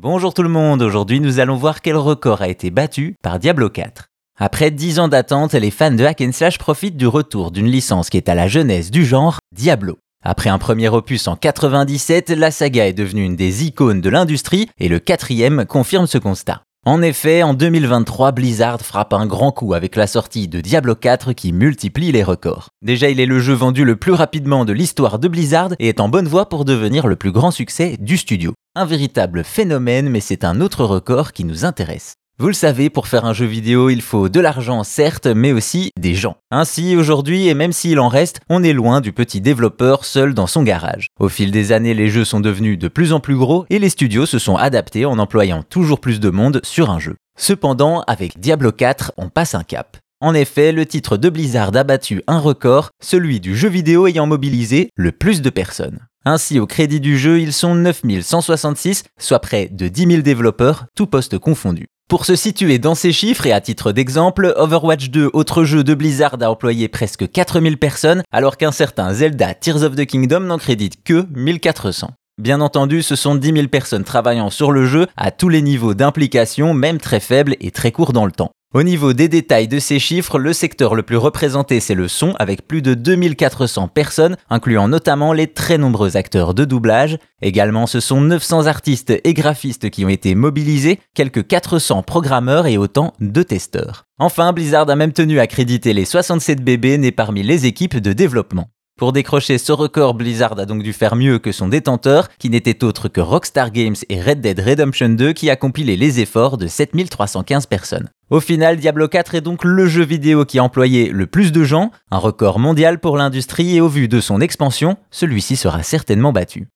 Bonjour tout le monde, aujourd'hui nous allons voir quel record a été battu par Diablo 4. Après 10 ans d'attente, les fans de Hack Slash profitent du retour d'une licence qui est à la jeunesse du genre, Diablo. Après un premier opus en 97, la saga est devenue une des icônes de l'industrie et le quatrième confirme ce constat. En effet, en 2023, Blizzard frappe un grand coup avec la sortie de Diablo 4 qui multiplie les records. Déjà, il est le jeu vendu le plus rapidement de l'histoire de Blizzard et est en bonne voie pour devenir le plus grand succès du studio. Un véritable phénomène, mais c'est un autre record qui nous intéresse. Vous le savez, pour faire un jeu vidéo, il faut de l'argent, certes, mais aussi des gens. Ainsi, aujourd'hui, et même s'il en reste, on est loin du petit développeur seul dans son garage. Au fil des années, les jeux sont devenus de plus en plus gros et les studios se sont adaptés en employant toujours plus de monde sur un jeu. Cependant, avec Diablo 4, on passe un cap. En effet, le titre de Blizzard a battu un record, celui du jeu vidéo ayant mobilisé le plus de personnes. Ainsi, au crédit du jeu, ils sont 9166, soit près de 10 000 développeurs, tous postes confondus. Pour se situer dans ces chiffres et à titre d'exemple, Overwatch 2, autre jeu de Blizzard, a employé presque 4000 personnes, alors qu'un certain Zelda Tears of the Kingdom n'en crédite que 1400. Bien entendu, ce sont 10 000 personnes travaillant sur le jeu à tous les niveaux d'implication, même très faibles et très courts dans le temps. Au niveau des détails de ces chiffres, le secteur le plus représenté c'est le son avec plus de 2400 personnes, incluant notamment les très nombreux acteurs de doublage. Également, ce sont 900 artistes et graphistes qui ont été mobilisés, quelques 400 programmeurs et autant de testeurs. Enfin, Blizzard a même tenu à créditer les 67 bébés nés parmi les équipes de développement. Pour décrocher ce record, Blizzard a donc dû faire mieux que son détenteur, qui n'était autre que Rockstar Games et Red Dead Redemption 2 qui a compilé les efforts de 7315 personnes. Au final, Diablo 4 est donc le jeu vidéo qui a employé le plus de gens, un record mondial pour l'industrie et au vu de son expansion, celui-ci sera certainement battu.